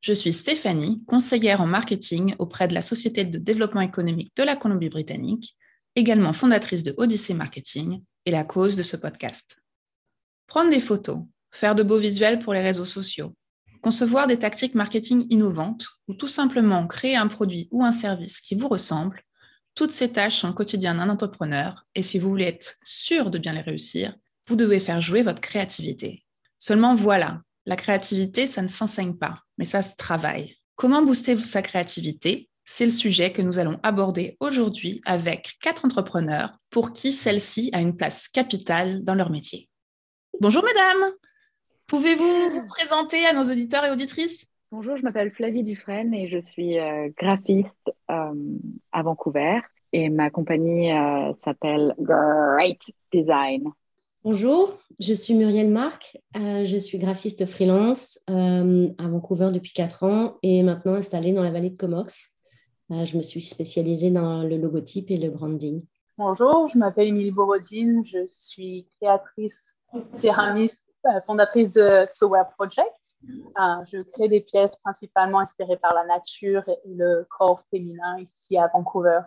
Je suis Stéphanie, conseillère en marketing auprès de la Société de développement économique de la Colombie-Britannique, également fondatrice de Odyssey Marketing et la cause de ce podcast. Prendre des photos, faire de beaux visuels pour les réseaux sociaux, concevoir des tactiques marketing innovantes ou tout simplement créer un produit ou un service qui vous ressemble, toutes ces tâches sont le quotidien d'un entrepreneur et si vous voulez être sûr de bien les réussir, vous devez faire jouer votre créativité. Seulement voilà, la créativité, ça ne s'enseigne pas, mais ça se travaille. Comment booster sa créativité? C'est le sujet que nous allons aborder aujourd'hui avec quatre entrepreneurs pour qui celle-ci a une place capitale dans leur métier. Bonjour mesdames, pouvez-vous vous présenter à nos auditeurs et auditrices? Bonjour, je m'appelle Flavie Dufresne et je suis euh, graphiste euh, à Vancouver et ma compagnie euh, s'appelle Great Design. Bonjour, je suis Muriel Marc, euh, je suis graphiste freelance euh, à Vancouver depuis 4 ans et maintenant installée dans la vallée de Comox. Euh, je me suis spécialisée dans le logotype et le branding. Bonjour, je m'appelle Émilie Borodine, je suis créatrice, céramiste, fondatrice de Software Project. je crée des pièces principalement inspirées par la nature et le corps féminin ici à Vancouver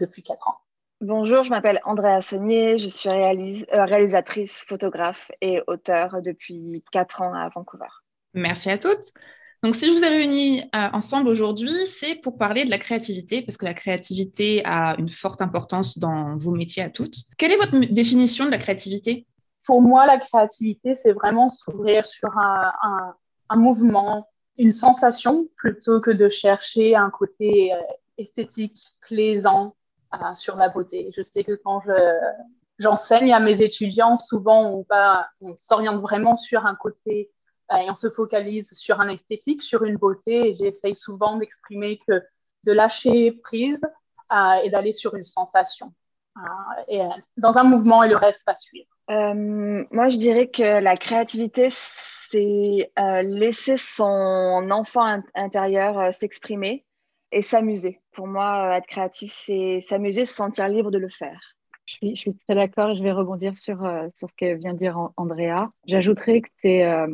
depuis 4 ans. Bonjour, je m'appelle Andrea Saunier, je suis euh, réalisatrice, photographe et auteur depuis 4 ans à Vancouver. Merci à toutes. Donc, si je vous ai réunis euh, ensemble aujourd'hui, c'est pour parler de la créativité, parce que la créativité a une forte importance dans vos métiers à toutes. Quelle est votre définition de la créativité? Pour moi, la créativité, c'est vraiment s'ouvrir sur un, mouvement, une sensation, plutôt que de chercher un côté euh, esthétique, plaisant, sur la beauté. Je sais que quand j'enseigne à mes étudiants, souvent on, on s'oriente vraiment sur un côté euh, et on se focalise sur un esthétique, sur une beauté. J'essaye souvent d'exprimer que de lâcher prise euh, et d'aller sur une sensation. Euh, et dans un mouvement et le reste va suivre. moi, je dirais que la créativité, c'est laisser son enfant intérieur s'exprimer et s'amuser. Pour moi, euh, être créatif, c'est s'amuser, se sentir libre de le faire. Je suis, très d'accord et je vais rebondir sur, euh, sur ce que vient de dire Andrea. J'ajouterais que c'est euh,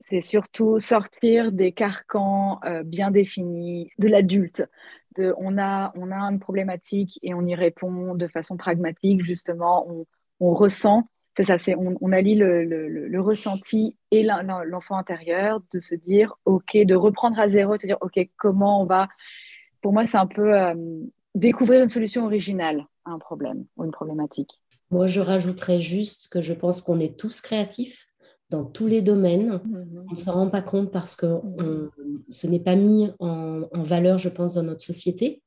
c'est surtout sortir des carcans bien définis de l'adulte. On, a, on a une problématique et on y répond de façon pragmatique, justement, on, on ressent. C'est ça, c'est on, on, allie le, le, le, ressenti et l'enfant intérieur de se dire, OK, de reprendre à zéro, de se dire, OK, comment on va pour moi, c'est un peu euh, découvrir une solution originale à un problème ou une problématique. Moi, je rajouterais juste que je pense qu'on est tous créatifs dans tous les domaines. Mhm. On ne s'en rend pas compte parce que ce n'est pas mis en, valeur, je pense, dans notre société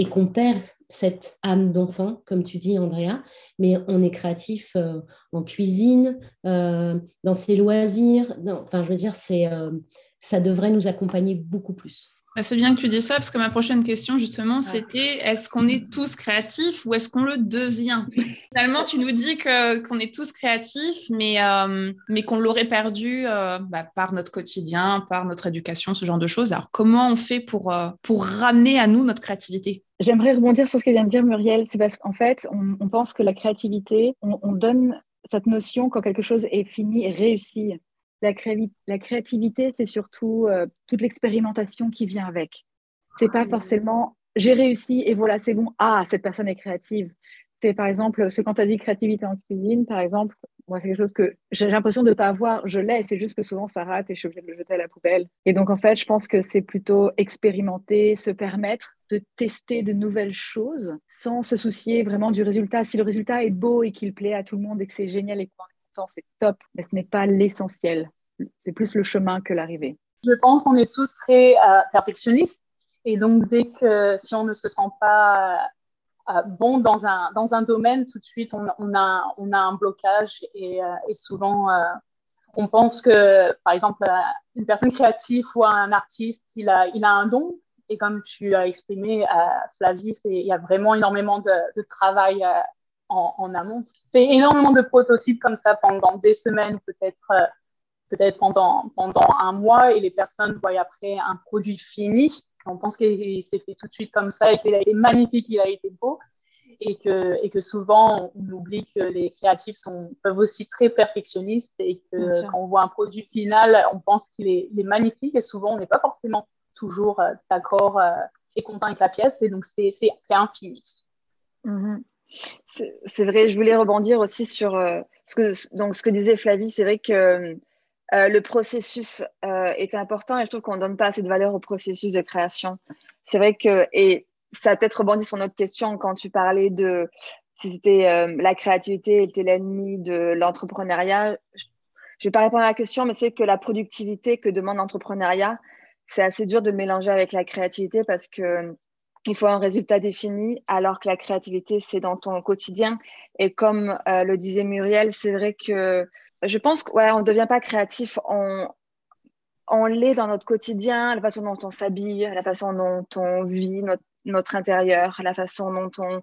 et qu'on perd cette âme d'enfant, comme tu dis, Andrea, mais on est créatif euh, en cuisine, euh, dans ses loisirs. enfin, je veux dire, c'est, ça devrait nous accompagner beaucoup plus. Bah, c'est bien que tu dis ça, parce que ma prochaine question, justement, c'était est-ce qu'on est tous créatifs ou est-ce qu'on le devient? Finalement, tu nous dis qu'on est tous créatifs, mais, euh, mais qu'on l'aurait perdu euh, bah, par notre quotidien, par notre éducation, ce genre de choses. Alors, comment on fait pour, euh, pour ramener à nous notre créativité? J'aimerais rebondir sur ce que vient de dire Muriel. C'est parce qu'en fait, on, pense que la créativité, on, on donne cette notion quand quelque chose est fini et réussi la, la créativité, c'est surtout euh, toute l'expérimentation qui vient avec. C'est pas forcément j'ai réussi et voilà, c'est bon. Ah, cette personne est créative. C'est par exemple, ce quand tu as dit créativité en cuisine, par exemple, moi, c'est quelque chose que j'ai l'impression de ne pas avoir. Je l'ai, c'est juste que souvent ça rate et je suis obligée de le jeter à la poubelle. Et donc, en fait, je pense que c'est plutôt expérimenter, se permettre de tester de nouvelles choses sans se soucier vraiment du résultat. Si le résultat est beau et qu'il plaît à tout le monde et que c'est génial et qu'on c'est top, mais ce n'est pas l'essentiel. C'est plus le chemin que l'arrivée. Je pense qu'on est tous très euh, perfectionnistes. Et donc, dès que si on ne se sent pas euh, bon dans un, dans un domaine, tout de suite, on, a, on a un blocage. Et, euh, souvent, on pense que, par exemple, une personne créative ou un artiste, il a, il a un don, Et comme tu as exprimé, Flavie, il y a vraiment énormément de, travail en, en, amont. C'est énormément de prototypes comme ça pendant des semaines, peut-être peut-être pendant, pendant un mois, et les personnes voient après un produit fini. On pense qu'il s'est fait tout de suite comme ça et qu'il a été magnifique, il a été beau et que, et que souvent on oublie que les créatifs sont, peuvent aussi très perfectionnistes et que quand on voit un produit final, on pense qu'il est, magnifique et souvent on n'est pas forcément toujours euh, d'accord euh, et content avec la pièce et donc c'est infini. Mm-hmm. C'est vrai, je voulais rebondir aussi sur euh, ce, que, donc, ce que disait Flavie, c'est vrai que le processus est important et je trouve qu'on ne donne pas assez de valeur au processus de création. C'est vrai que, et ça a peut-être rebondi sur notre question quand tu parlais de si c'était euh, la créativité était l'ennemi de l'entrepreneuriat. Je ne vais pas répondre à la question, mais c'est que la productivité que demande l'entrepreneuriat, c'est assez dur de mélanger avec la créativité parce que il faut un résultat défini, alors que la créativité, c'est dans ton quotidien. Et comme euh, le disait Muriel, c'est vrai que je pense qu'on ne devient pas créatif, on, on l'est dans notre quotidien, la façon dont on s'habille, la façon dont on vit notre notre intérieur, la façon dont on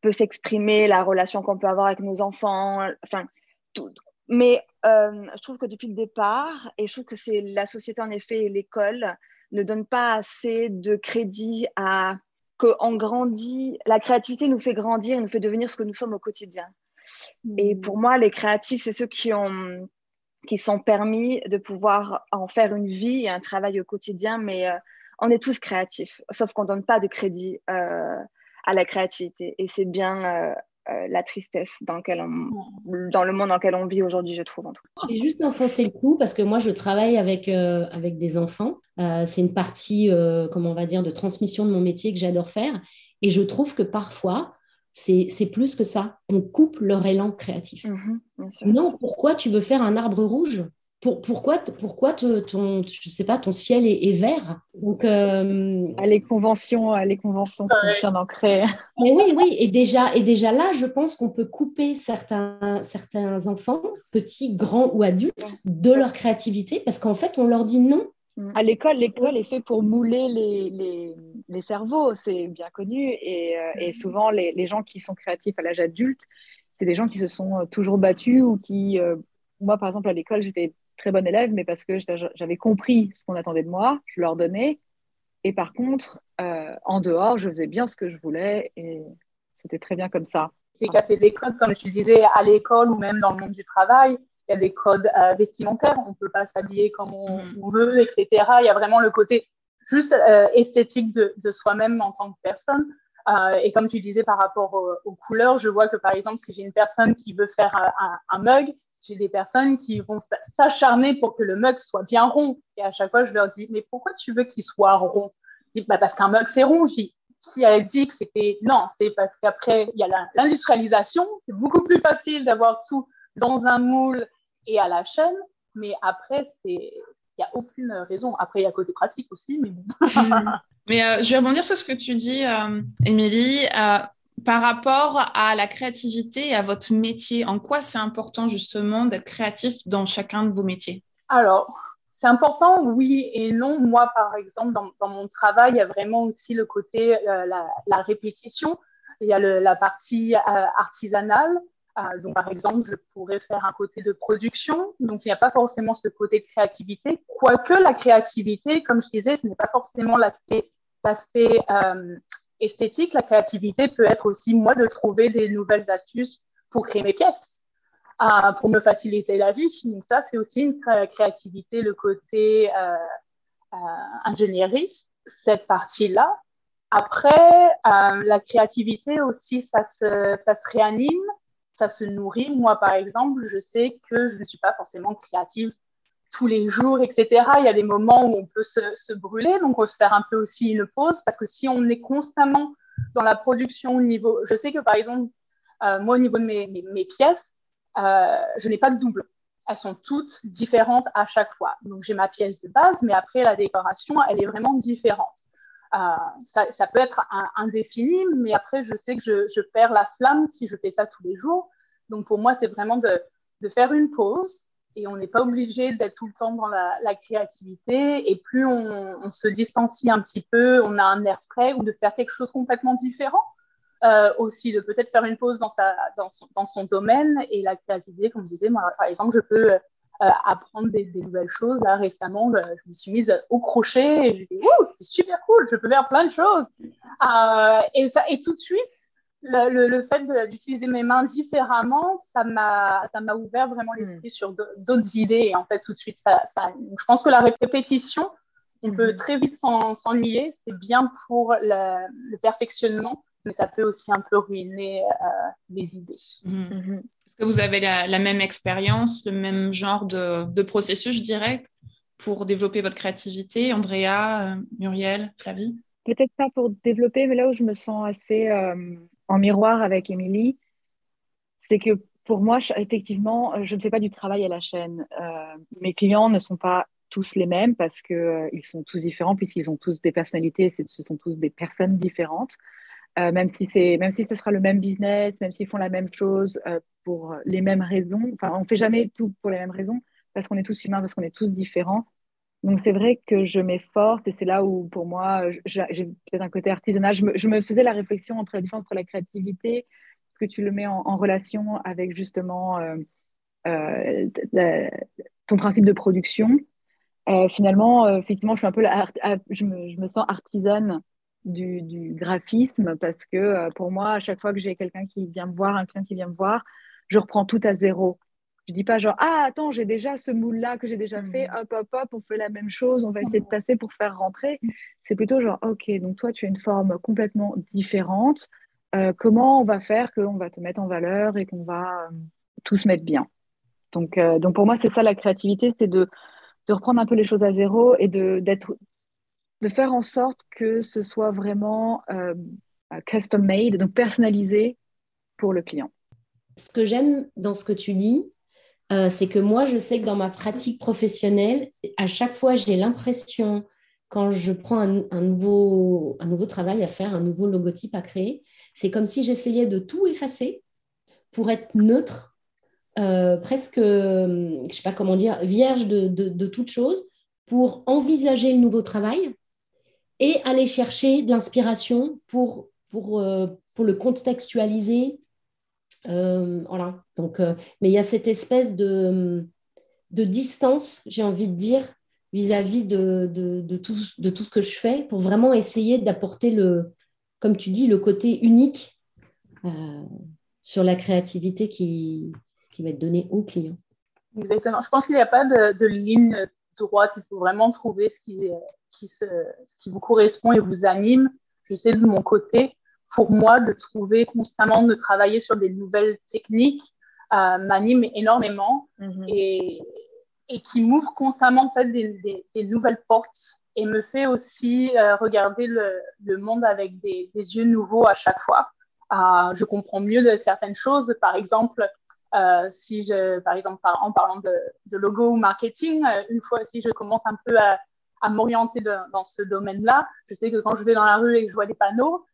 peut s'exprimer, la relation qu'on peut avoir avec nos enfants, enfin, tout. Mais euh, je trouve que depuis le départ, et je trouve que c'est la société en effet et l'école ne donnent pas assez de crédit à qu'on grandit. La créativité nous fait grandir, nous fait devenir ce que nous sommes au quotidien. Et mmh. pour moi, les créatifs, c'est ceux qui ont qui sont permis de pouvoir en faire une vie et un travail au quotidien, mais euh, on est tous créatifs, sauf qu'on ne donne pas de crédit euh, à la créativité. Et c'est bien euh, la tristesse dans, dans le monde dans lequel on vit aujourd'hui, je trouve. En tout cas. J'ai juste enfoncé le coup parce que moi, je travaille avec, avec des enfants. c'est une partie, comment on va dire, de transmission de mon métier que j'adore faire. Et je trouve que parfois, c'est plus que ça. On coupe leur élan créatif. Mhm, non, pourquoi tu veux faire un arbre rouge? Pourquoi, pourquoi ton, je sais pas, ton ciel est, vert Donc, euh, ah, les conventions, les conventions sont bien ancrées. Mais oui, oui, et déjà, et déjà là, je pense qu'on peut couper certains, certains enfants, petits, grands ou adultes, de leur créativité parce qu'en fait, on leur dit non. Mm. À l'école, l'école est fait pour mouler les, les, les cerveaux, c'est bien connu. Et, euh, et souvent, les, les, gens qui sont créatifs à l'âge adulte, c'est des gens qui se sont toujours battus ou qui, euh, moi, par exemple, à l'école, j'étais très bonne élève, mais parce que j'avais compris ce qu'on attendait de moi, je leur donnais. Et par contre, euh, en dehors, je faisais bien ce que je voulais et c'était très bien comme ça. C'est casser des codes, comme je disais, à l'école ou même dans le monde du travail. Il y a des codes euh, vestimentaires, on ne peut pas s'habiller comme on, mm. veut, etc. Il y a vraiment le côté juste euh, esthétique de, de soi-même en tant que personne. et comme tu disais par rapport aux, couleurs, je vois que par exemple, si j'ai une personne qui veut faire un, un mug, j'ai des personnes qui vont s'acharner pour que le mug soit bien rond. Et à chaque fois, je leur dis, mais pourquoi tu veux qu'il soit rond? Dis, bah, parce qu'un mug, c'est rond. Je dis, qui a dit que c'était... Non, c'est parce qu'après, il y a l'industrialisation. C'est beaucoup plus facile d'avoir tout dans un moule et à la chaîne. Mais après, c'est... Il n'y a aucune raison. Après, il y a côté pratique aussi. Mais, mais euh, je vais rebondir sur ce que tu dis, euh, Émilie. Euh, par rapport à la créativité et à votre métier, en quoi c'est important justement d'être créatif dans chacun de vos métiers? Alors, c'est important, oui et non. Moi, par exemple, dans, mon travail, il y a vraiment aussi le côté, euh, la, répétition. Il y a la partie euh, artisanale. Euh, donc, par exemple, je pourrais faire un côté de production. Donc, il n'y a pas forcément ce côté de créativité. Quoique la créativité, comme je disais, ce n'est pas forcément l'aspect esthétique, la créativité peut être aussi, moi, de trouver des nouvelles astuces pour créer mes pièces, euh, pour me faciliter la vie. Donc ça, c'est aussi une créativité, le côté euh, euh, ingénierie, cette partie-là. Après, la créativité aussi, ça se, ça se réanime, ça se nourrit. Moi, par exemple, je sais que je ne suis pas forcément créative tous les jours, etc. Il y a des moments où on peut se, brûler, donc on se faire un peu aussi une pause, parce que si on est constamment dans la production au niveau, je sais que par exemple, euh, moi au niveau de mes, pièces, euh, je n'ai pas de double. Elles sont toutes différentes à chaque fois. Donc j'ai ma pièce de base, mais après la décoration, elle est vraiment différente. Euh, ça, peut être indéfini, mais après je sais que je, perds la flamme si je fais ça tous les jours. Donc pour moi, c'est vraiment de, de faire une pause, et on n'est pas obligé d'être tout le temps dans la, créativité. Et plus on, se distancie un petit peu, on a un air frais ou de faire quelque chose complètement différent. Euh, aussi de peut-être faire une pause dans, son, domaine et la créativité, comme je disais, moi, par exemple, je peux euh, apprendre des, nouvelles choses. Récemment, je me suis mise au crochet et je me suis dit, c'est super cool, je peux faire plein de choses. Euh, et, ça, et tout de suite, le, le, fait d'utiliser mes mains différemment, ça m'a, ça m'a ouvert vraiment hmm. l'esprit sur d'autres idées. Et en fait, tout de suite, ça, ça, je pense que la répétition, on peut hmm. très vite s'ennuyer. C'est bien pour le, perfectionnement, mais ça peut aussi un peu ruiner euh, les idées. Hmm. Est-ce que vous avez la, même expérience, le même genre de, de, processus, je dirais, pour développer votre créativité? Andrea, euh, Muriel, Flavie? Peut-être pas pour développer, mais là où je me sens assez euh, en miroir avec Émilie, c'est que pour moi, effectivement, je ne fais pas du travail à la chaîne. Euh, mes clients ne sont pas tous les mêmes parce qu'ils euh, sont tous différents, puisqu'ils ont tous des personnalités, ce sont tous des personnes différentes. Euh, même, si même si ce sera le même business, même s'ils font la même chose pour les mêmes raisons. Enfin, on ne fait jamais tout pour les mêmes raisons parce qu'on est tous humains, parce qu'on est tous différents. Donc c'est vrai que je m'efforce et c'est là où pour moi j'ai peut-être un côté artisanal. Je me, faisais la réflexion entre la différence entre la créativité, que tu le mets en, relation avec justement euh, euh, ton principe de production. Euh, finalement, effectivement, je suis un peu je, me, sens artisane du, du, graphisme parce que pour moi, à chaque fois que j'ai quelqu'un qui vient me voir, un client qui vient me voir, je reprends tout à zéro. Je dis pas genre, ah, attends, j'ai déjà ce moule-là que j'ai déjà fait, mm. hop, hop, hop, on fait la même chose, on va essayer de tasser pour faire rentrer. C'est plutôt genre, ok, donc toi, tu as une forme complètement différente. Euh, comment on va faire qu'on va te mettre en valeur et qu'on va euh, tout se mettre bien? Donc, euh, donc pour moi, c'est ça la créativité, c'est de, de, reprendre un peu les choses à zéro et de, de faire en sorte que ce soit vraiment custom made, donc personnalisé pour le client. Ce que j'aime dans ce que tu dis, euh, c'est que moi, je sais que dans ma pratique professionnelle, à chaque fois, j'ai l'impression, quand je prends un, nouveau, travail à faire, un nouveau logotype à créer, c'est comme si j'essayais de tout effacer pour être neutre, euh, presque, je ne sais pas comment dire, vierge de, de, toute chose, pour envisager le nouveau travail et aller chercher de l'inspiration pour, euh, le contextualiser, voilà. Donc, euh, mais il y a cette espèce de, de distance, j'ai envie de dire, vis-à-vis de, de, tout, de tout ce que je fais pour vraiment essayer d'apporter le, comme tu dis, le côté unique euh, sur la créativité qui, qui va être donnée au client. Exactement. Je pense qu'il n'y a pas de, ligne droite. Il faut vraiment trouver ce qui, ce qui vous correspond et vous anime. Je sais de mon côté, pour moi, de trouver constamment, de travailler sur des nouvelles techniques euh, m'anime énormément mhm. et, et, qui m'ouvre constamment en fait, des, des, nouvelles portes et me fait aussi euh, regarder le, le, monde avec des, des, yeux nouveaux à chaque fois. Euh, je comprends mieux de certaines choses. Par exemple, si je, par exemple, en parlant de, de logo ou marketing, une fois si je commence un peu à, à m'orienter dans ce domaine-là, je sais que quand je vais dans la rue et que je vois des panneaux,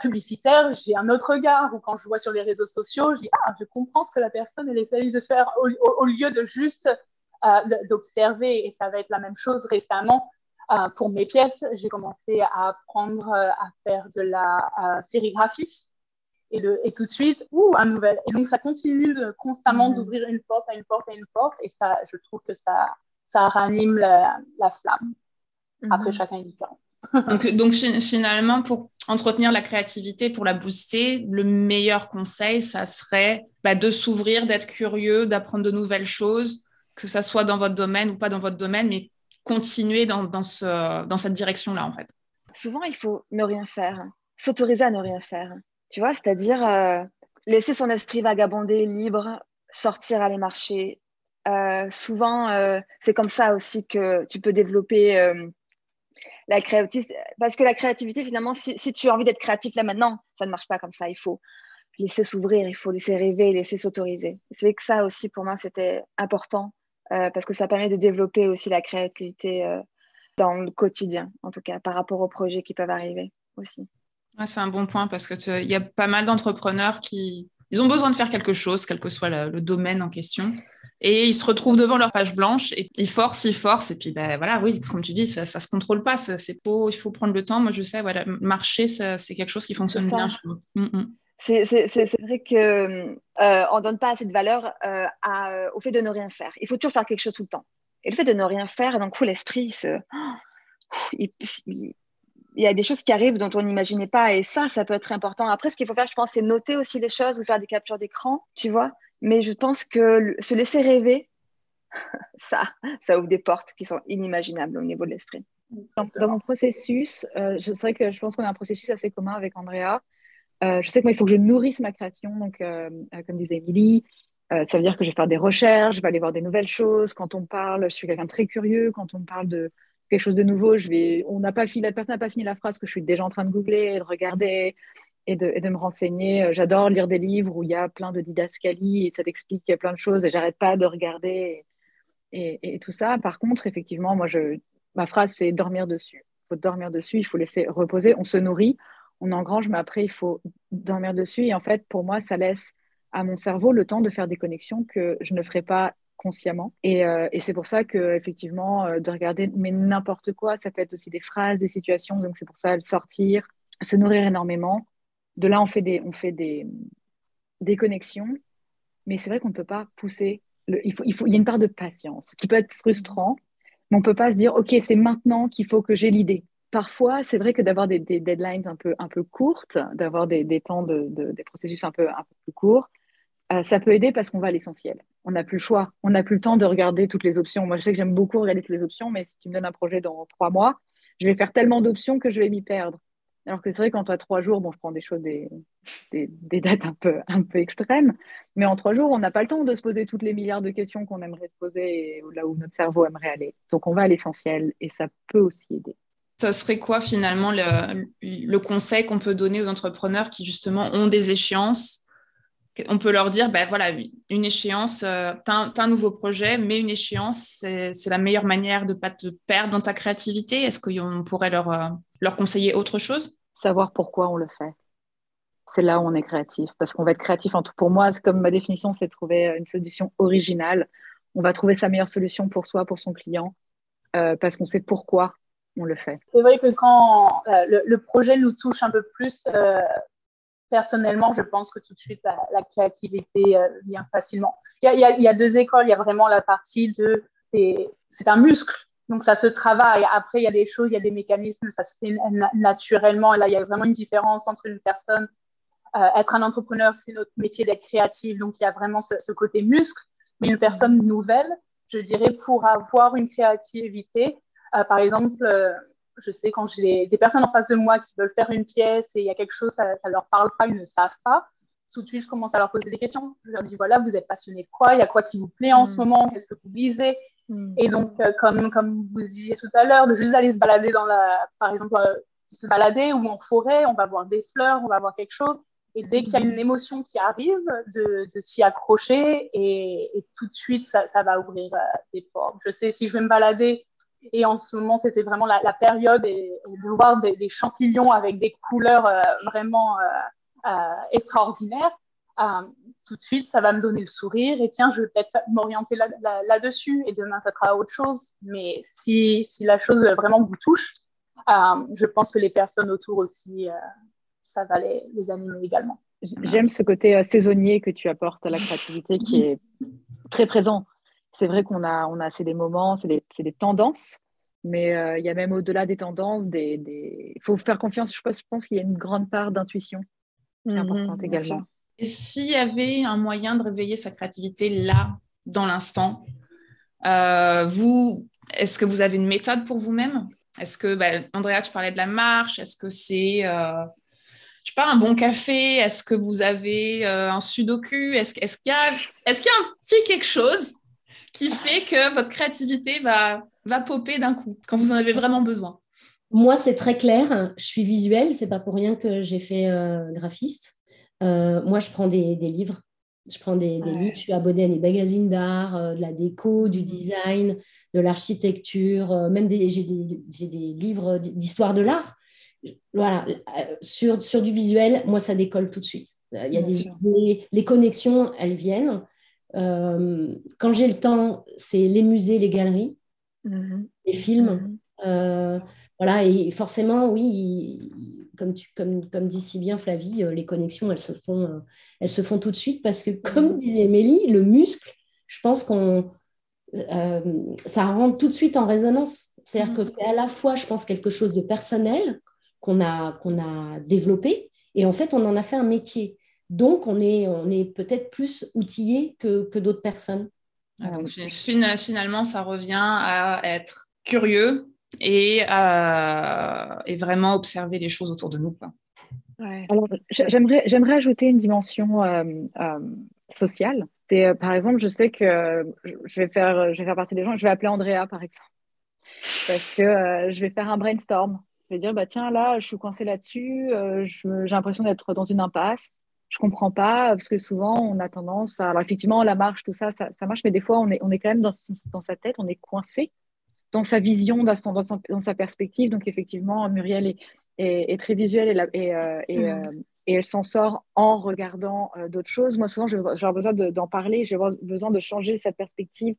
publicitaire, j'ai un autre regard. Ou quand je vois sur les réseaux sociaux, je dis ah, je comprends ce que la personne elle essaye de faire au, lieu de juste euh, d'observer. Et ça va être la même chose récemment. Euh, pour mes pièces, j'ai commencé à apprendre euh, à faire de la sérigraphie. Et, le, et, tout de suite, ouh, un nouvel. Et donc, ça continue de, constamment mmh. d'ouvrir une porte à une porte à une porte. Et ça, je trouve que ça, ça ranime la, flamme. Après, mmh. chacun est différent. Donc, donc, finalement, pour entretenir la créativité, pour la booster, le meilleur conseil, ça serait bah, de s'ouvrir, d'être curieux, d'apprendre de nouvelles choses, que ce soit dans votre domaine ou pas dans votre domaine, mais continuer dans, dans, ce, dans cette direction-là, en fait. Souvent, il faut ne rien faire, s'autoriser à ne rien faire. Tu vois, c'est-à-dire euh, laisser son esprit vagabonder libre, sortir aller marcher. Euh, souvent, euh, c'est comme ça aussi que tu peux développer la créativité, parce que la créativité, finalement, si, tu as envie d'être créatif là maintenant, ça ne marche pas comme ça. Il faut laisser s'ouvrir, il faut laisser rêver, laisser s'autoriser. C'est que ça aussi, pour moi, c'était important, euh, parce que ça permet de développer aussi la créativité euh, dans le quotidien, en tout cas, par rapport aux projets qui peuvent arriver aussi. c'est un bon point, parce qu'il y a pas mal d'entrepreneurs qui ils ont besoin de faire quelque chose, quel que soit le, domaine en question. et ils se retrouvent devant leur page blanche et ils forcent, ils forcent et puis ben voilà, oui, comme tu dis, ça, ça se contrôle pas, c'est beau, il faut prendre le temps. Moi, je sais, voilà, marcher, c'est quelque chose qui fonctionne bien. Mm, mm. C'est vrai que euh, on donne pas assez de valeur euh, à, au fait de ne rien faire. Il faut toujours faire quelque chose tout le temps. Et le fait de ne rien faire, d'un coup, l'esprit se il, y a des choses qui arrivent dont on n'imaginait pas. Et ça, ça peut être important. Après, ce qu'il faut faire, je pense, c'est noter aussi les choses ou faire des captures d'écran, tu vois. Mais je pense que se laisser rêver, ça, ça ouvre des portes qui sont inimaginables au niveau de l'esprit. Dans, mon processus, euh, je sais que je pense qu'on a un processus assez commun avec Andrea. Euh, je sais que moi, il faut que je nourrisse ma création. Donc, euh, comme disait Émilie, ça veut dire que je vais faire des recherches, je vais aller voir des nouvelles choses. Quand on parle, je suis quelqu'un de très curieux. Quand on parle de quelque chose de nouveau, je vais, on n'a pas fini, la personne n'a pas fini la phrase que je suis déjà en train de googler, de regarder et de, me renseigner. J'adore lire des livres où il y a plein de didascalies et ça t'explique plein de choses et j'arrête pas de regarder et, tout ça. Par contre, effectivement, moi, je, ma phrase, c'est dormir dessus. Faut dormir dessus, il faut laisser reposer. On se nourrit, on engrange, mais après, il faut dormir dessus. Et en fait, pour moi, ça laisse à mon cerveau le temps de faire des connexions que je ne ferai pas consciemment. Et, euh, et c'est pour ça que effectivement, euh, de regarder mais n'importe quoi, ça peut être aussi des phrases, des situations. Donc c'est pour ça sortir, se nourrir énormément. De là, on fait des, on fait des, des connexions. Mais c'est vrai qu'on ne peut pas pousser. Il, faut, il, faut, il y a une part de patience qui peut être frustrant, mais on ne peut pas se dire, OK, c'est maintenant qu'il faut que j'ai l'idée. Parfois, c'est vrai que d'avoir des, deadlines un peu, un peu courtes, d'avoir des, des, temps de, des processus un peu, un peu plus courts, euh, ça peut aider parce qu'on va à l'essentiel. On n'a plus le choix. On n'a plus le temps de regarder toutes les options. Moi, je sais que j'aime beaucoup regarder toutes les options, mais si tu me donnes un projet dans trois mois, je vais faire tellement d'options que je vais m'y perdre. Alors que c'est vrai qu'en trois jours, bon, je prends des choses, des, dates un peu, extrêmes, mais en trois jours, on n'a pas le temps de se poser toutes les milliards de questions qu'on aimerait se poser et là où notre cerveau aimerait aller. Donc, on va à l'essentiel et ça peut aussi aider. Ça serait quoi finalement le, le conseil qu'on peut donner aux entrepreneurs qui justement ont des échéances on peut leur dire, ben voilà, une échéance, euh, tu as, un nouveau projet, mais une échéance, c'est la meilleure manière de ne pas te perdre dans ta créativité. Est-ce qu'on pourrait leur, euh, leur conseiller autre chose? Savoir pourquoi on le fait. C'est là où on est créatif, parce qu'on va être créatif. En tout, pour moi, comme ma définition, c'est de trouver une solution originale. On va trouver sa meilleure solution pour soi, pour son client, euh, parce qu'on sait pourquoi on le fait. C'est vrai que quand le, le, projet nous touche un peu plus, personnellement, je pense que tout de suite, la, créativité euh, vient facilement. Il y, a, deux écoles. Il y a vraiment la partie de. C'est un muscle. Donc, ça se travaille. Après, il y a des choses, il y a des mécanismes, ça se fait naturellement. Et là, il y a vraiment une différence entre une personne. Euh, être un entrepreneur, c'est notre métier d'être créatif. Donc, il y a vraiment ce, côté muscle. Mais une personne nouvelle, je dirais, pour avoir une créativité, euh, par exemple, je sais quand j'ai des personnes en face de moi qui veulent faire une pièce et il y a quelque chose, ça ne leur parle pas, ils ne savent pas. Tout de suite, je commence à leur poser des questions. Je leur dis voilà, vous êtes passionné de quoi? Il y a quoi qui vous plaît en ce mm. moment? Qu'est-ce que vous lisez? Mm. Et donc, euh, comme, comme vous disiez tout à l'heure, de juste aller se balader dans la, par exemple, euh, se balader ou en forêt, on va voir des fleurs, on va voir quelque chose. Et dès qu'il y a une émotion qui arrive, de, de s'y accrocher et, et, tout de suite, ça, ça va ouvrir euh, des portes. Je sais, si je vais me balader et en ce moment, c'était vraiment la, période et, de voir des, champignons avec des couleurs euh, vraiment euh, euh, extraordinaires. tout de suite, ça va me donner le sourire et tiens, je vais peut-être m'orienter là-dessus et demain, ça sera autre chose. Mais si, si la chose vraiment vous touche, je pense que les personnes autour aussi, ça va les, les animer également. J'aime ce côté saisonnier que tu apportes à la créativité qui est très présent c'est vrai qu'on a, on a c'est des moments, c'est des, des, tendances, mais euh, il y a même au-delà des tendances, des, des... il faut faire confiance. Je pense, je pense qu'il y a une grande part d'intuition qui est mhm, importante également. Et s'il y avait un moyen de réveiller sa créativité là, dans l'instant, euh, vous, est-ce que vous avez une méthode pour vous-même? Est-ce que, bah, Andrea, tu parlais de la marche, est-ce que c'est, euh, je sais pas, un bon café? Est-ce que vous avez un sudoku? Est-ce, qu'il y a, est-ce qu'il y a un petit quelque chose qui fait que votre créativité va, va popper d'un coup quand vous en avez vraiment besoin Moi, c'est très clair. Je suis visuelle. C'est pas pour rien que j'ai fait euh, graphiste. Euh, moi, je prends des, des, livres. Je prends des, des livres. Je suis abonnée à des magazines d'art, euh, de la déco, du design, de l'architecture. même j'ai des, des, livres d'histoire de l'art voilà, sur, sur du visuel, moi, ça décolle tout de suite. Il y a des les connexions, elles viennent. Quand j'ai le temps, c'est les musées, les galeries, mhm. les films. Mhm. voilà, et forcément, oui, comme, tu, comme, comme dit si bien Flavie, les connexions, elles se, font, elles se font tout de suite parce que, comme disait Mélie, le muscle, je pense qu'on ça rentre tout de suite en résonance. C'est-à-dire que c'est à la fois, je pense, quelque chose de personnel qu'on a, qu'on a développé, et en fait, on en a fait un métier. Donc, on est, on est peut-être plus outillé que, que d'autres personnes. donc, finalement, ça revient à être curieux et, euh, et vraiment observer les choses autour de nous. Alors, j'aimerais, j'aimerais ajouter une dimension euh, euh, sociale. par exemple, je sais que je vais, faire, je vais faire partie des gens, je vais appeler Andrea, par exemple, parce que je vais faire un brainstorm je vais dire, bah, tiens, là, je suis coincée là-dessus, euh, j'ai l'impression d'être dans une impasse, je comprends pas, parce que souvent, on a tendance à... Alors, effectivement, la marche, tout ça, ça, marche, mais des fois, on est, on est quand même dans, dans sa tête, on est coincé dans sa vision, dans, dans, sa perspective. Donc, effectivement, Muriel est, est, très visuelle et, et, euh, et, mm. euh, et elle s'en sort en regardant d'autres choses. Moi, souvent, j'ai besoin d'en parler, j'ai besoin de changer cette perspective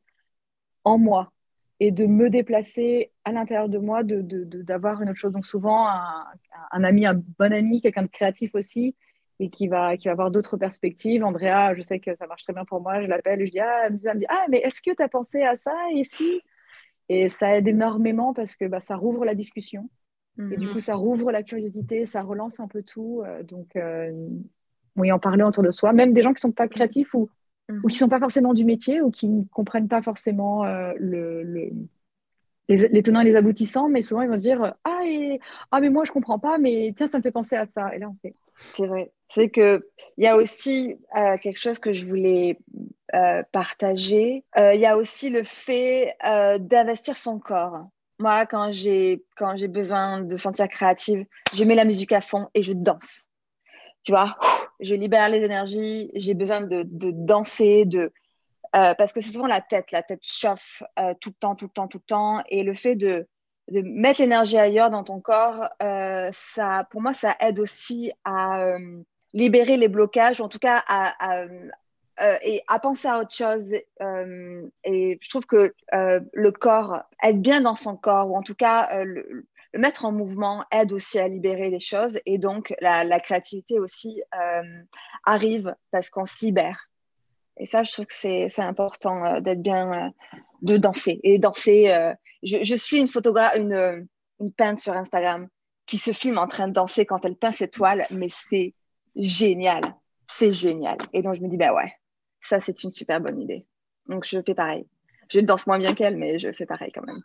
en moi et de me déplacer à l'intérieur de moi, d'avoir de, de, une autre chose. Donc souvent, un, un, ami, un bon ami, quelqu'un de créatif aussi, et qui va, qui va avoir d'autres perspectives. Andrea, je sais que ça marche très bien pour moi, je l'appelle, je dis, ah, elle me dit, ah, mais est-ce que tu as pensé à ça ici? Et ça aide énormément parce que bah, ça rouvre la discussion. Et du mhm. coup, ça rouvre la curiosité, ça relance un peu tout. Euh, donc, euh, oui, en parler autour de soi, même des gens qui ne sont pas créatifs ou ou qui ne sont pas forcément du métier ou qui ne comprennent pas forcément euh, le, les, tenants et les aboutissants, mais souvent ils vont dire ah, ah mais moi je ne comprends pas, mais tiens, ça me fait penser à ça. Et là, on fait. C'est vrai. C'est qu'il y a aussi euh, quelque chose que je voulais euh, partager. Il y a aussi le fait d'investir son corps. Moi, quand j'ai besoin de sentir créative, je mets la musique à fond et je danse tu vois, je libère les énergies, j'ai besoin de, danser, de, euh, parce que c'est souvent la tête, la tête chauffe euh, tout le temps, tout le temps, tout le temps, et le fait de, mettre l'énergie ailleurs dans ton corps, euh, ça, pour moi, ça aide aussi à libérer les blocages, en tout cas à, et à penser à autre chose. et je trouve que le corps, être bien dans son corps, ou en tout cas le, mettre en mouvement aide aussi à libérer les choses et donc la, créativité aussi euh, arrive parce qu'on se libère. Et ça, je trouve que c'est important euh, d'être bien, euh, de danser. Et danser, je, suis une photographe, une, une peintre sur Instagram qui se filme en train de danser quand elle peint ses toiles, mais c'est génial. C'est génial. Et donc, je me dis, bah ouais, ça, c'est une super bonne idée. Donc, je fais pareil je danse moins bien qu'elle, mais je fais pareil quand même.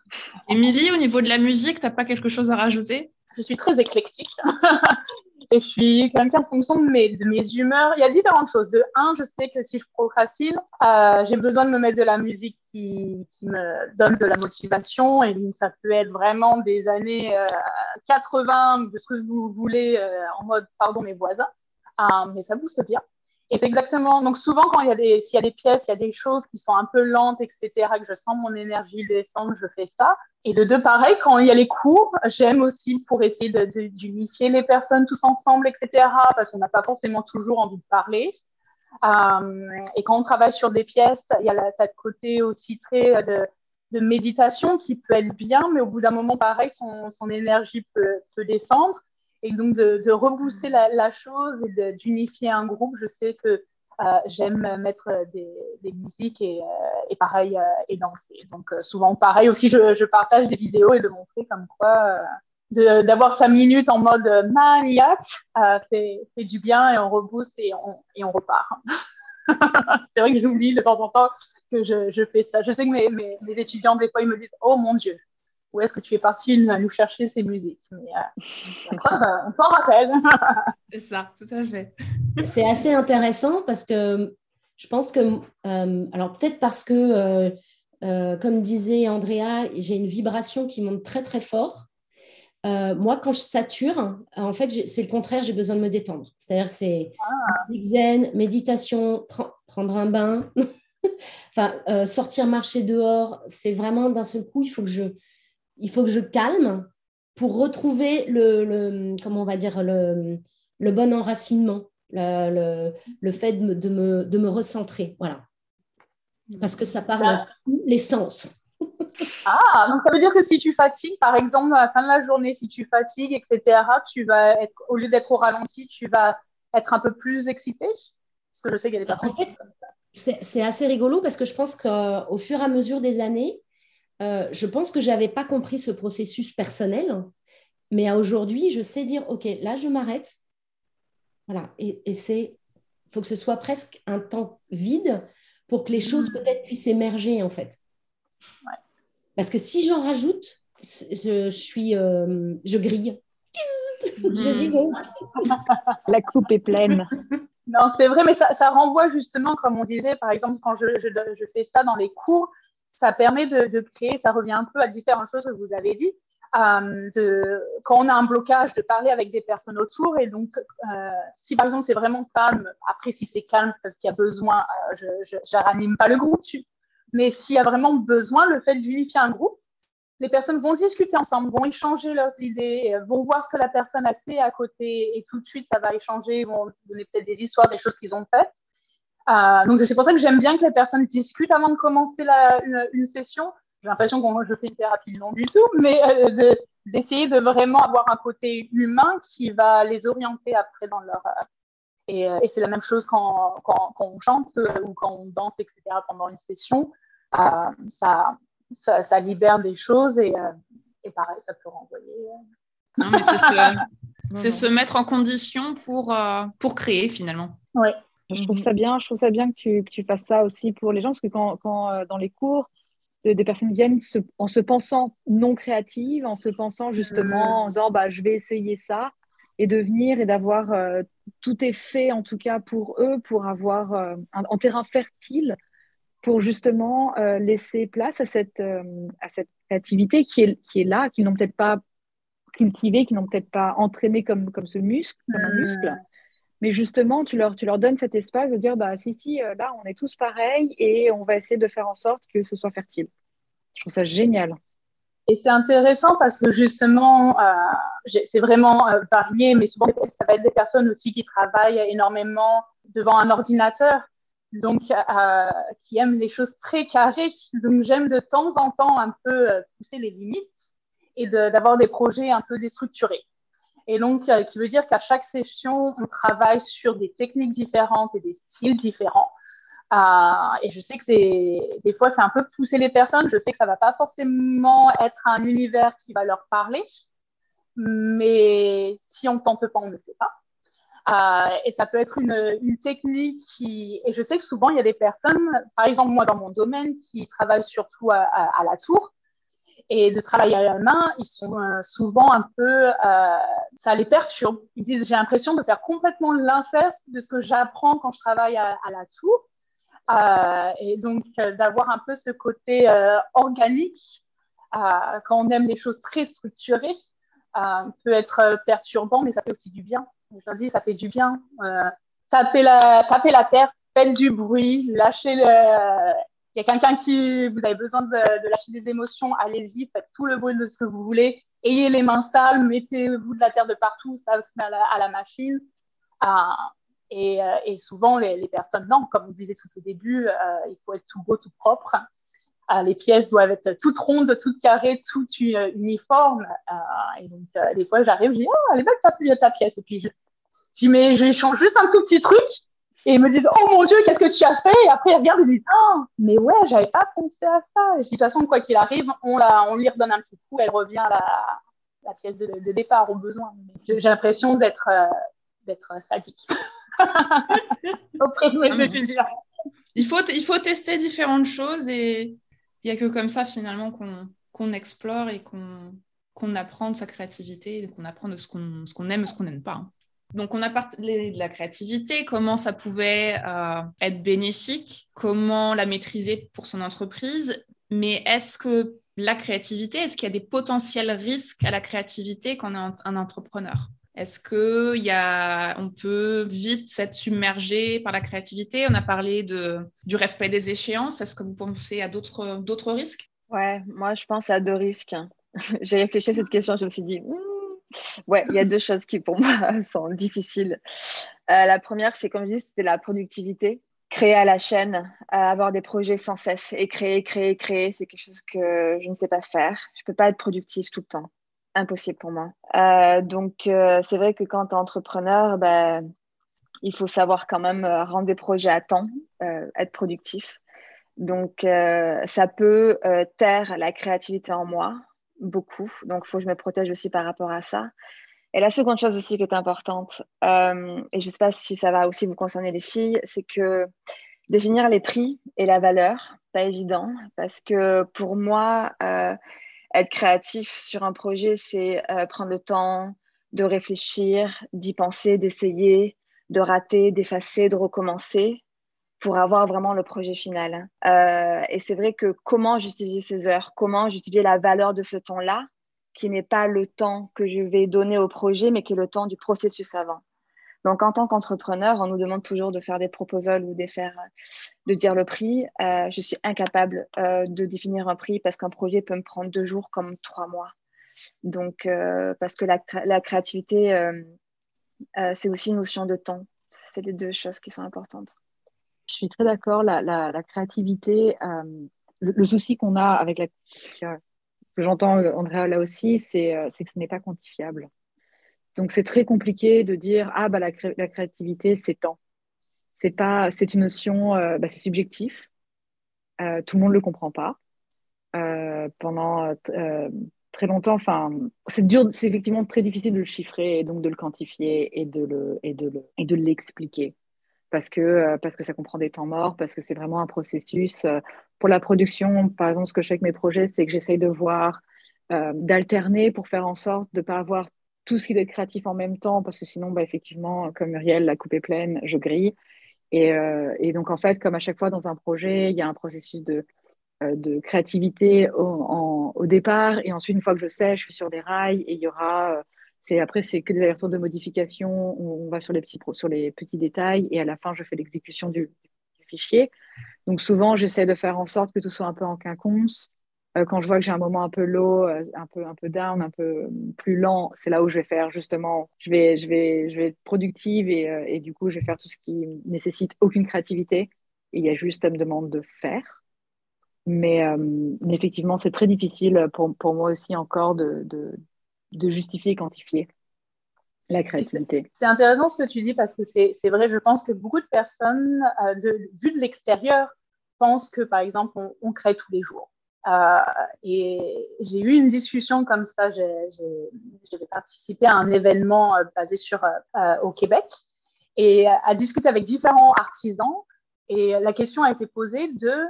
Émilie, au niveau de la musique, tu n'as pas quelque chose à rajouter? Je suis très éclectique. Et je suis quelqu'un en fonction de mes, de mes humeurs. Il y a différentes choses. De un, je sais que si je procrastine, euh, j'ai besoin de me mettre de la musique qui, qui, me donne de la motivation. Et ça peut être vraiment des années 80, euh, de ce que vous voulez, euh, en mode pardon mes voisins. Mais ça booste bien. Et c'est exactement. Donc, souvent, quand il y a des, s'il y a des pièces, il y a des choses qui sont un peu lentes, etc., que je sens mon énergie descendre, je fais ça. Et de deux, pareil, quand il y a les cours, j'aime aussi pour essayer d'unifier les personnes tous ensemble, etc., parce qu'on n'a pas forcément toujours envie de parler. Euh, et quand on travaille sur des pièces, il y a la, cette côté aussi très de, de, méditation qui peut être bien, mais au bout d'un moment, pareil, son, son énergie peut descendre. Et donc, de, de rebooster la, chose et d'unifier un groupe, je sais que euh, j'aime mettre des, des musiques et, euh, et pareil, euh, et danser. Donc, souvent, pareil aussi, je, je, partage des vidéos et de montrer comme quoi d'avoir cinq minutes en mode maniaque fait, fait, du bien et on rebooste et on, et on repart. c'est vrai que j'oublie de temps en temps que je, je, fais ça. Je sais que mes, mes étudiants, des fois, ils me disent Oh mon Dieu, où est-ce que tu es parti à nous chercher ces musiques Mais euh, on s'en rappelle. C'est ça, tout à fait. C'est assez intéressant parce que je pense que, euh, alors peut-être parce que, euh, comme disait Andrea, j'ai une vibration qui monte très très fort. moi, quand je sature, en fait, c'est le contraire, j'ai besoin de me détendre. C'est-à-dire, c'est ah. zen, méditation, prendre un bain, enfin, sortir marcher dehors. C'est vraiment d'un seul coup, il faut que je, il faut que je calme pour retrouver le, comment on va dire, le, bon enracinement, le, fait de me, de, me, recentrer. Voilà. Parce que ça parle de l'essence. Ah, donc ça veut dire que si tu fatigues, par exemple, à la fin de la journée, si tu fatigues, etc., tu vas être, au lieu d'être au ralenti, tu vas être un peu plus excité? Parce que je sais qu'il y a des personnes. En fait, c'est assez rigolo parce que je pense qu'au fur et à mesure des années, euh, je pense que je n'avais pas compris ce processus personnel. Mais aujourd'hui, je sais dire, OK, là, je m'arrête. Voilà. Et, et c'est, il faut que ce soit presque un temps vide pour que les choses mm. peut-être puissent émerger, en fait. Parce que si j'en rajoute, je, suis, euh, je grille. je dis La coupe est pleine. Non, c'est vrai, mais ça, renvoie justement, comme on disait, par exemple, quand je, je, fais ça dans les cours, ça permet de, créer, ça revient un peu à différentes choses que vous avez dit. Euh, quand on a un blocage, de parler avec des personnes autour. Et donc, euh, si par exemple c'est vraiment calme, après si c'est calme parce qu'il y a besoin, je ne ranime pas le groupe, mais s'il y a vraiment besoin, le fait d'unifier un groupe, les personnes vont discuter ensemble, vont échanger leurs idées, vont voir ce que la personne a fait à côté et tout de suite, ça va échanger, vont donner peut-être des histoires, des choses qu'ils ont faites. Euh, donc, c'est pour ça que j'aime bien que les personnes discutent avant de commencer la, une, session. J'ai l'impression que je fais une thérapie non du tout, mais euh, d'essayer de, vraiment avoir un côté humain qui va les orienter après dans leur. Euh, et, et c'est la même chose quand, quand, quand on chante ou quand on danse, etc., pendant une session. ça, ça, libère des choses et, euh, et, pareil, ça peut renvoyer. Euh. c'est se, mettre en condition pour, euh, pour créer finalement. Oui. Je trouve ça bien, je trouve ça bien que tu, que tu fasses ça aussi pour les gens, parce que quand, quand dans les cours, des personnes viennent en se pensant non créatives, en se pensant justement, en disant bah, je vais essayer ça, et de venir et d'avoir tout est fait en tout cas pour eux, pour avoir un, terrain fertile pour justement euh, laisser place à cette, euh, à cette créativité qui est, qui est là, qu'ils n'ont peut-être pas cultivé, qui n'ont peut-être pas entraîné comme, comme ce muscle, comme un muscle. Mais justement, tu leur, tu leur donnes cet espace de dire, bah, si, si, euh, là, on est tous pareils et on va essayer de faire en sorte que ce soit fertile. Je trouve ça génial. Et c'est intéressant parce que justement, c'est vraiment varié, mais souvent, ça va être des personnes aussi qui travaillent énormément devant un ordinateur donc euh, qui aime les choses très carrées. Donc j'aime de temps en temps un peu euh, pousser les limites et d'avoir des projets un peu déstructurés. Et donc, euh, qui veut dire qu'à chaque session, on travaille sur des techniques différentes et des styles différents. Euh, et je sais que des fois, c'est un peu pousser les personnes. Je sais que ça va pas forcément être un univers qui va leur parler, mais si on tente pas, on ne sait pas. Euh, et ça peut être une, technique qui. Et je sais que souvent, il y a des personnes, par exemple, moi, dans mon domaine, qui travaillent surtout à, la tour. Et de travailler à la main, ils sont euh, souvent un peu. Euh, ça les perturbe. Ils disent J'ai l'impression de faire complètement l'inverse de ce que j'apprends quand je travaille à, la tour. Euh, et donc, d'avoir un peu ce côté organique, quand on aime les choses très structurées, peut être perturbant, mais ça fait aussi du bien. Je dis, ça fait du bien. Taper, la, taper la terre, faites du bruit, lâchez le. Il y a quelqu'un qui, vous avez besoin de, lâcher des émotions, allez-y, faites tout le bruit de ce que vous voulez. Ayez les mains sales, mettez-vous de la terre de partout, ça se met à la, machine. Ah, et, euh, et, souvent, les, personnes, non, comme vous disait tout au début, euh, il faut être tout beau, tout propre. Ah, les pièces doivent être toutes rondes, toutes carrées, toutes uniformes. et donc, des fois, j'arrive, je dis, oh, elle est belle ta, ta pièce. Et puis, je, je mais je change juste un tout petit truc. Et ils me disent, oh mon Dieu, qu'est-ce que tu as fait? Et après, ils regardent, ils disent, oh, mais ouais, j'avais pas pensé à ça. Et je dis, de toute façon, quoi qu'il arrive, on, la, on lui redonne un petit coup, elle revient à la, la pièce de, départ au besoin. J'ai l'impression d'être euh, d'être sadique auprès de mes ah, étudiants. Il faut, il faut tester différentes choses et il n'y a que comme ça, finalement, qu'on qu'on explore et qu'on qu'on apprend de sa créativité et qu'on apprend de ce qu'on qu'on aime et ce qu'on n'aime pas. Donc, on a parlé de la créativité, comment ça pouvait euh, être bénéfique, comment la maîtriser pour son entreprise. Mais est-ce que la créativité, est-ce qu'il y a des potentiels risques à la créativité quand on est un entrepreneur? Est-ce qu'on peut vite s'être submergé par la créativité? On a parlé de, du respect des échéances. Est-ce que vous pensez à d'autres risques? Ouais, moi je pense à deux risques. J'ai réfléchi à cette question, je me suis dit, hmm, Ouais, il y a deux choses qui pour moi sont difficiles. Euh, la première, c'est comme je dis, c'était la productivité. créer à la chaîne, avoir des projets sans cesse et créer, créer, créer, c'est quelque chose que je ne sais pas faire. Je ne peux pas être productif tout le temps. Impossible pour moi. Euh, donc, euh, c'est vrai que quand tu es entrepreneur, ben, il faut savoir quand même euh, rendre des projets à temps, être productif. Donc, ça peut taire la créativité en moi, beaucoup. Donc, il faut que je me protège aussi par rapport à ça. Et la seconde chose aussi qui est importante, euh, et je ne sais pas si ça va aussi vous concerner les filles, c'est que définir les prix et la valeur, pas évident, parce que pour moi, euh, être créatif sur un projet, c'est euh, prendre le temps de réfléchir, d'y penser, d'essayer, de rater, d'effacer, de recommencer pour avoir vraiment le projet final. et c'est vrai que comment justifier ces heures, comment justifier la valeur de ce temps-là, qui n'est pas le temps que je vais donner au projet, mais qui est le temps du processus avant. Donc, en tant qu'entrepreneur, on nous demande toujours de faire des proposals ou de, faire, de dire le prix. Euh, je suis incapable euh, de définir un prix parce qu'un projet peut me prendre deux jours comme trois mois. Donc, euh, parce que la, la créativité, c'est aussi une notion de temps. C'est les deux choses qui sont importantes. Je suis très d'accord. La, créativité, le, le, souci qu'on a avec la que j'entends Andrea là aussi, euh, c'est que ce n'est pas quantifiable. Donc c'est très compliqué de dire ah bah la, créativité c'est temps. C'est pas c'est une notion euh, bah, c'est subjectif. Euh, tout le monde le comprend pas. pendant très longtemps, enfin c'est dur, c'est effectivement très difficile de le chiffrer et donc de le quantifier et de le et de l'expliquer parce que, parce que ça comprend des temps morts, parce que c'est vraiment un processus pour la production, par exemple, ce que je fais avec mes projets, c'est que j'essaye de voir, euh, d'alterner pour faire en sorte de ne pas avoir tout ce qui doit être créatif en même temps, parce que sinon, bah, effectivement, comme Muriel, la coupe est pleine, je grille. Et, euh, donc, en fait, comme à chaque fois dans un projet, il y a un processus de, euh, de créativité au, au, départ, et ensuite, une fois que je sais, je suis sur des rails, et il y aura... c'est après, c'est que des allers de modification, on, va sur les, petits, sur les petits détails, et à la fin, je fais l'exécution du, fichier. Donc souvent, j'essaie de faire en sorte que tout soit un peu en quinconce. Euh, quand je vois que j'ai un moment un peu low, euh, un peu un peu down, un peu plus lent, c'est là où je vais faire justement, je vais je vais je vais être productive et, euh, et du coup je vais faire tout ce qui nécessite aucune créativité. Il y a juste à me demande de faire. Mais, mais effectivement, c'est très difficile pour, pour, moi aussi encore de, de, de justifier et quantifier la créativité. C'est intéressant ce que tu dis parce que c'est vrai, je pense que beaucoup de personnes, euh, de, vu de l'extérieur, pensent que, par exemple, on, crée tous les jours. Euh, et j'ai eu une discussion comme ça, j'ai participé à un événement euh, basé sur, au Québec et à discuter avec différents artisans. Et la question a été posée de,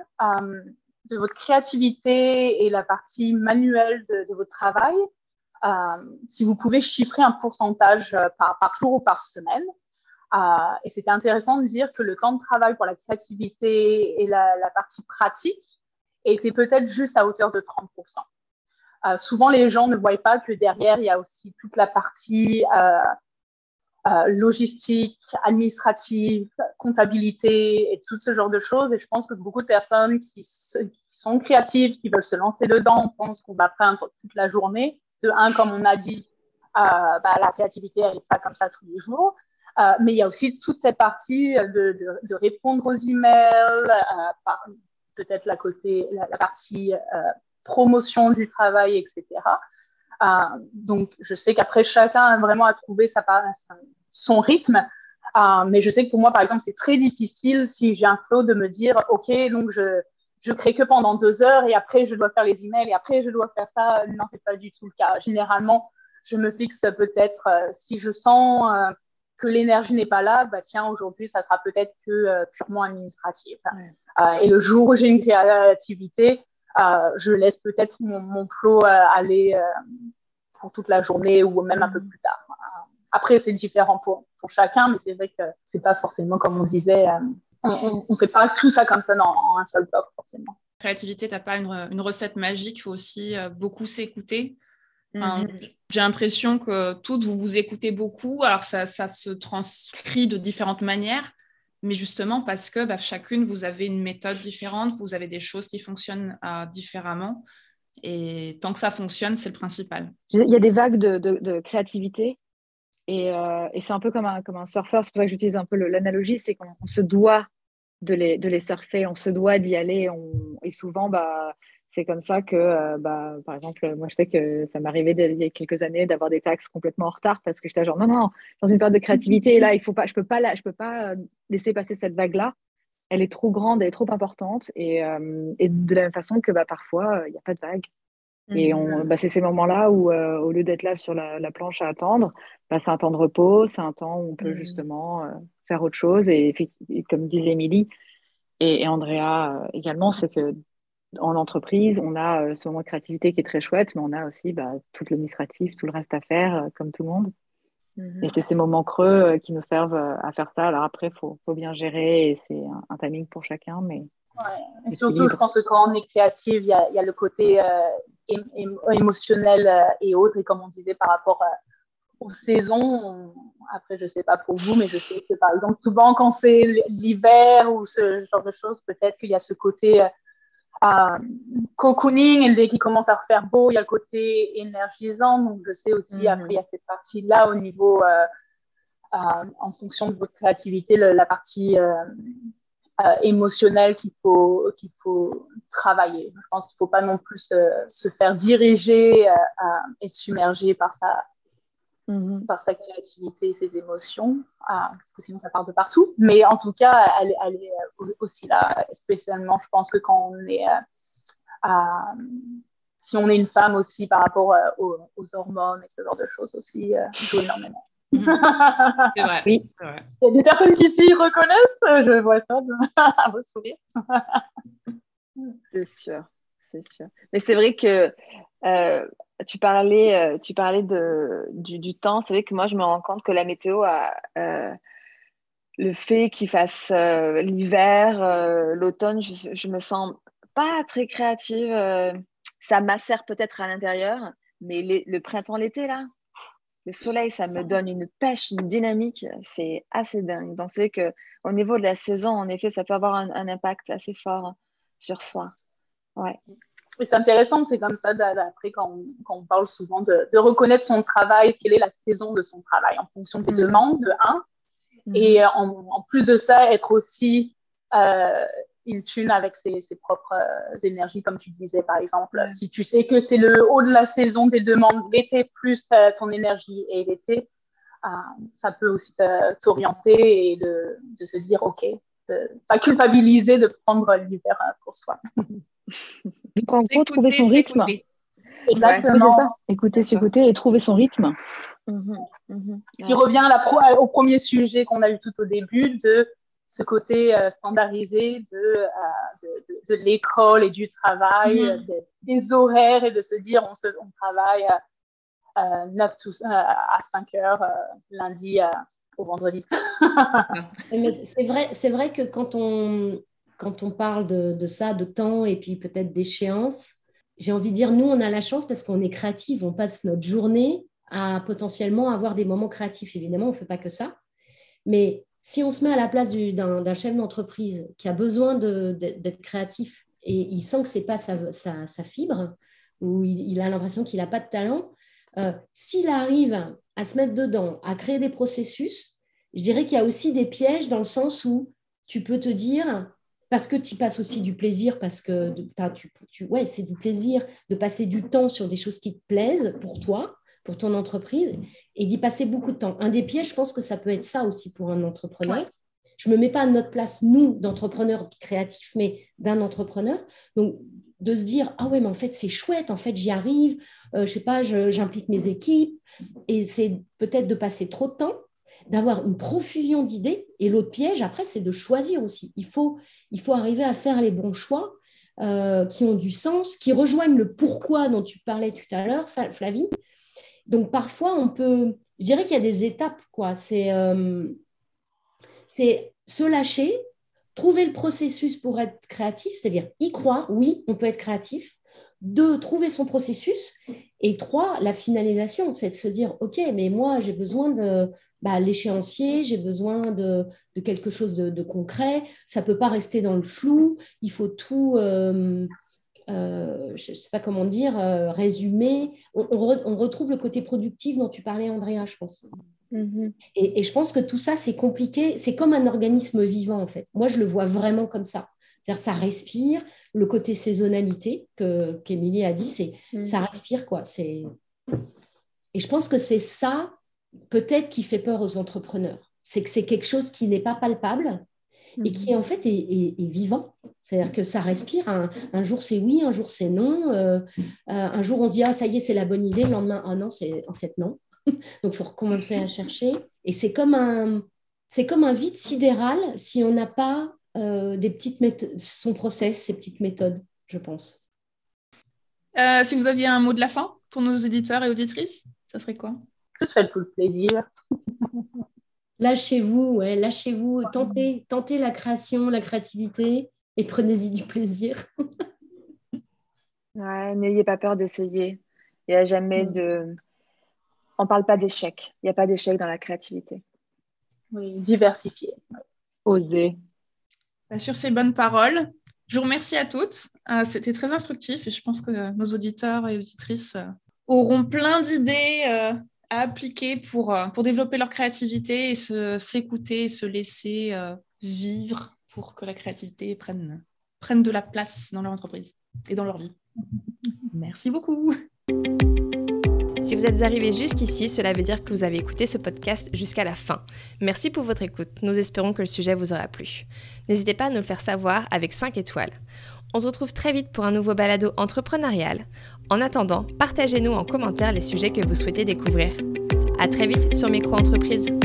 de votre créativité et la partie manuelle de, votre travail euh, si vous pouvez chiffrer un pourcentage euh, par, par jour ou par semaine. Euh, et c'était intéressant de dire que le temps de travail pour la créativité et la, la partie pratique était peut-être juste à hauteur de 30%. Euh, souvent, les gens ne voient pas que derrière, il y a aussi toute la partie euh, euh, logistique, administrative, comptabilité et tout ce genre de choses. Et je pense que beaucoup de personnes qui, qui sont créatives, qui veulent se lancer dedans, pensent qu'on va prendre toute la journée de un, comme on a dit, euh, bah, la créativité, elle n'est pas comme ça tous les jours. Euh, mais il y a aussi toute cette partie de, de, répondre aux emails, euh, peut-être la, côté, la, partie promotion du travail, etc. donc, je sais qu'après, chacun a vraiment à trouver sa, son rythme. mais je sais que pour moi, par exemple, c'est très difficile si j'ai un flow de me dire, OK, donc je, je crée que pendant deux heures et après je dois faire les emails et après je dois faire ça. Non, c'est pas du tout le cas. Généralement, je me fixe peut-être euh, si je sens euh, que l'énergie n'est pas là, bah tiens, aujourd'hui, ça sera peut-être que euh, purement administratif. et le jour où j'ai une créativité, je laisse peut-être mon, mon flow aller pour toute la journée ou même un peu plus tard. Après, c'est différent pour, pour chacun, mais c'est vrai que c'est pas forcément comme on disait on ne fait pas tout ça comme ça dans, en un seul bloc, forcément. Créativité, tu n'as pas une, recette magique, il faut aussi euh, beaucoup s'écouter. Mm-hmm. J'ai l'impression que toutes, vous vous écoutez beaucoup, alors ça, se transcrit de différentes manières, mais justement parce que bah, chacune, vous avez une méthode différente, vous avez des choses qui fonctionnent euh, différemment, et tant que ça fonctionne, c'est le principal. Il y a des vagues de, créativité, et, euh, et c'est un peu comme un, comme un surfeur, c'est pour ça que j'utilise un peu l'analogie, c'est qu'on se doit de les, de les surfer, on se doit d'y aller. et souvent, bah, c'est comme ça que, euh, bah, par exemple, moi, je sais que ça m'arrivait il y a quelques années d'avoir des taxes complètement en retard parce que j'étais genre, non, non, dans une période de créativité, là, il faut pas, je ne peux, pas, je peux pas laisser passer cette vague-là. Elle est trop grande, elle est trop importante. Et, euh, et de la même façon que bah, parfois, il n'y a pas de vague. Et on, bah, c'est ces moments-là où, euh, au lieu d'être là sur la, planche à attendre, bah, c'est un temps de repos, c'est un temps où on peut mmh. justement faire autre chose. Et, comme disait Émilie et, et, Andrea également, c'est que en entreprise, on a euh, ce moment de créativité qui est très chouette, mais on a aussi bah, tout l'administratif, tout le reste à faire, euh, comme tout le monde. Et c'est ces moments creux euh, qui nous servent à faire ça. Alors après, il faut, bien gérer et c'est un, timing pour chacun. Mais ouais. surtout, je pense que quand on est créatif, il y a, le côté émotionnel et autres. Et comme on disait par rapport aux saisons, après, je ne sais pas pour vous, mais je sais que par exemple, souvent quand c'est l'hiver ou ce genre de choses, peut-être qu'il y a ce côté euh, cocooning, et dès qu'il commence à faire beau, il y a le côté énergisant. Donc, je sais aussi, mhm. après, il y a cette partie-là au niveau, euh, euh, en fonction de votre créativité, la partie émotionnelle qu'il faut, qu'il faut travailler. Je pense qu'il ne faut pas non plus se, se faire diriger et submerger par sa, Mhm. par sa créativité, ses émotions, parce que sinon ça part de partout. Mais en tout cas, elle, elle est euh, aussi là, spécialement, je pense que quand on est, euh, si on est une femme aussi par rapport euh, aux, hormones et ce genre de choses aussi, joue énormément. C'est vrai. Oui. Il y a des personnes qui s'y reconnaissent, je vois ça à vos sourires. c'est sûr, c'est sûr. Mais c'est vrai que tu parlais, euh, tu parlais de, du, temps. C'est vrai que moi, je me rends compte que la météo a euh, le fait qu'il fasse euh, l'hiver, l'automne, je, me sens pas très créative. ça m'assère peut-être à l'intérieur, mais le printemps, l'été, là, le soleil, ça me donne une pêche, une dynamique. C'est assez dingue. Donc, c'est vrai qu'au niveau de la saison, en effet, ça peut avoir un, un impact assez fort sur soi. Ouais c'est intéressant, c'est comme ça, après, quand on, parle souvent de, reconnaître son travail, quelle est la saison de son travail en fonction des mm. demandes, de un. Mm. Et en, plus de ça, être aussi euh, in tune avec ses, propres euh, énergies, comme tu disais, par exemple. Si tu sais que c'est le haut de la saison des demandes, l'été plus euh, ton énergie et l'été, ça peut aussi t'orienter et de, de, se dire, OK, de pas culpabiliser de prendre l'hiver pour soi. Donc en gros, trouver son rythme. Exactement. c'est ça. Écouter, s'écouter et trouver son rythme. Mmh, mmh. Qui revient au premier sujet qu'on a eu tout au début de ce côté euh, standardisé de, euh, de, l'école et du travail, mmh. des horaires et de se dire on, se, on travaille à, 9 à 5 heures lundi au vendredi. Mais c'est vrai, c'est vrai que quand on, quand on parle de, ça, de temps et puis peut-être d'échéance, j'ai envie de dire, nous, on a la chance parce qu'on est créatif, on passe notre journée à potentiellement avoir des moments créatifs. Évidemment, on ne fait pas que ça. Mais si on se met à la place d'un chef d'entreprise qui a besoin d'être créatif et il sent que ce n'est pas sa, fibre, ou il, a l'impression qu'il n'a pas de talent, euh, s'il arrive à se mettre dedans, à créer des processus, je dirais qu'il y a aussi des pièges dans le sens où tu peux te dire, parce que tu passes aussi du plaisir, parce que tu, ouais, c'est du plaisir de passer du temps sur des choses qui te plaisent pour toi, pour ton entreprise, et d'y passer beaucoup de temps. Un des pièges, je pense que ça peut être ça aussi pour un entrepreneur. Je ne me mets pas à notre place, nous, d'entrepreneurs créatifs, mais d'un entrepreneur. Donc, de se dire, ah ouais, mais en fait, c'est chouette, en fait, j'y arrive, euh, je sais pas, j'implique mes équipes, et c'est peut-être de passer trop de temps d'avoir une profusion d'idées. Et l'autre piège, après, c'est de choisir aussi. Il faut, il faut arriver à faire les bons choix euh, qui ont du sens, qui rejoignent le pourquoi dont tu parlais tout à l'heure, Flavie. Donc, parfois, on peut... Je dirais qu'il y a des étapes, quoi. C'est euh, se lâcher, trouver le processus pour être créatif, c'est-à-dire y croire, oui, on peut être créatif. Deux, trouver son processus. Et trois, la finalisation, c'est de se dire, OK, mais moi, j'ai besoin de, bah, l'échéancier, j'ai besoin de, quelque chose de, concret. Ça ne peut pas rester dans le flou. Il faut tout, euh, euh, je ne sais pas comment dire, euh, résumer. On, retrouve le côté productif dont tu parlais, Andrea, je pense. Mhm. Et, je pense que tout ça, c'est compliqué. C'est comme un organisme vivant, en fait. Moi, je le vois vraiment comme ça. C'est-à-dire, ça respire. Le côté saisonnalité que qu'Émilie a dit, c'est mhm. ça respire, quoi. C'est et je pense que c'est ça, peut-être, qui fait peur aux entrepreneurs. C'est que c'est quelque chose qui n'est pas palpable, et qui mhm. en fait est, vivant. C'est-à-dire que ça respire. Un, jour c'est oui, un jour c'est non. Euh, euh, un jour on se dit ah ça y est c'est la bonne idée. Le lendemain ah non c'est en fait non. Donc il faut recommencer à chercher. Et c'est comme un c'est comme un vide sidéral si on n'a pas euh, des petites méthodes, son process, ses petites méthodes, je pense. si vous aviez un mot de la fin pour nos auditeurs et auditrices, ça serait quoi? Ce serait tout le plaisir. Lâchez-vous, ouais, lâchez-vous, tentez, tentez la création, la créativité et prenez-y du plaisir. ouais, n'ayez pas peur d'essayer. Il n'y a jamais mm. de. On ne parle pas d'échec. Il n'y a pas d'échec dans la créativité. Oui, diversifier. Oser. Bah, sur ces bonnes paroles, je vous remercie à toutes. Euh, c'était très instructif et je pense que nos auditeurs et auditrices euh, auront plein d'idées euh, appliquer pour, euh, pour développer leur créativité et se, s'écouter, se laisser euh, vivre pour que la créativité prenne, prenne de la place dans leur entreprise et dans leur vie. Merci beaucoup. Si vous êtes arrivé jusqu'ici, cela veut dire que vous avez écouté ce podcast jusqu'à la fin. Merci pour votre écoute. Nous espérons que le sujet vous aura plu. N'hésitez pas à nous le faire savoir avec 5 étoiles. On se retrouve très vite pour un nouveau balado entrepreneurial. En attendant, partagez-nous en commentaire les sujets que vous souhaitez découvrir. À très vite sur Micro Entreprise.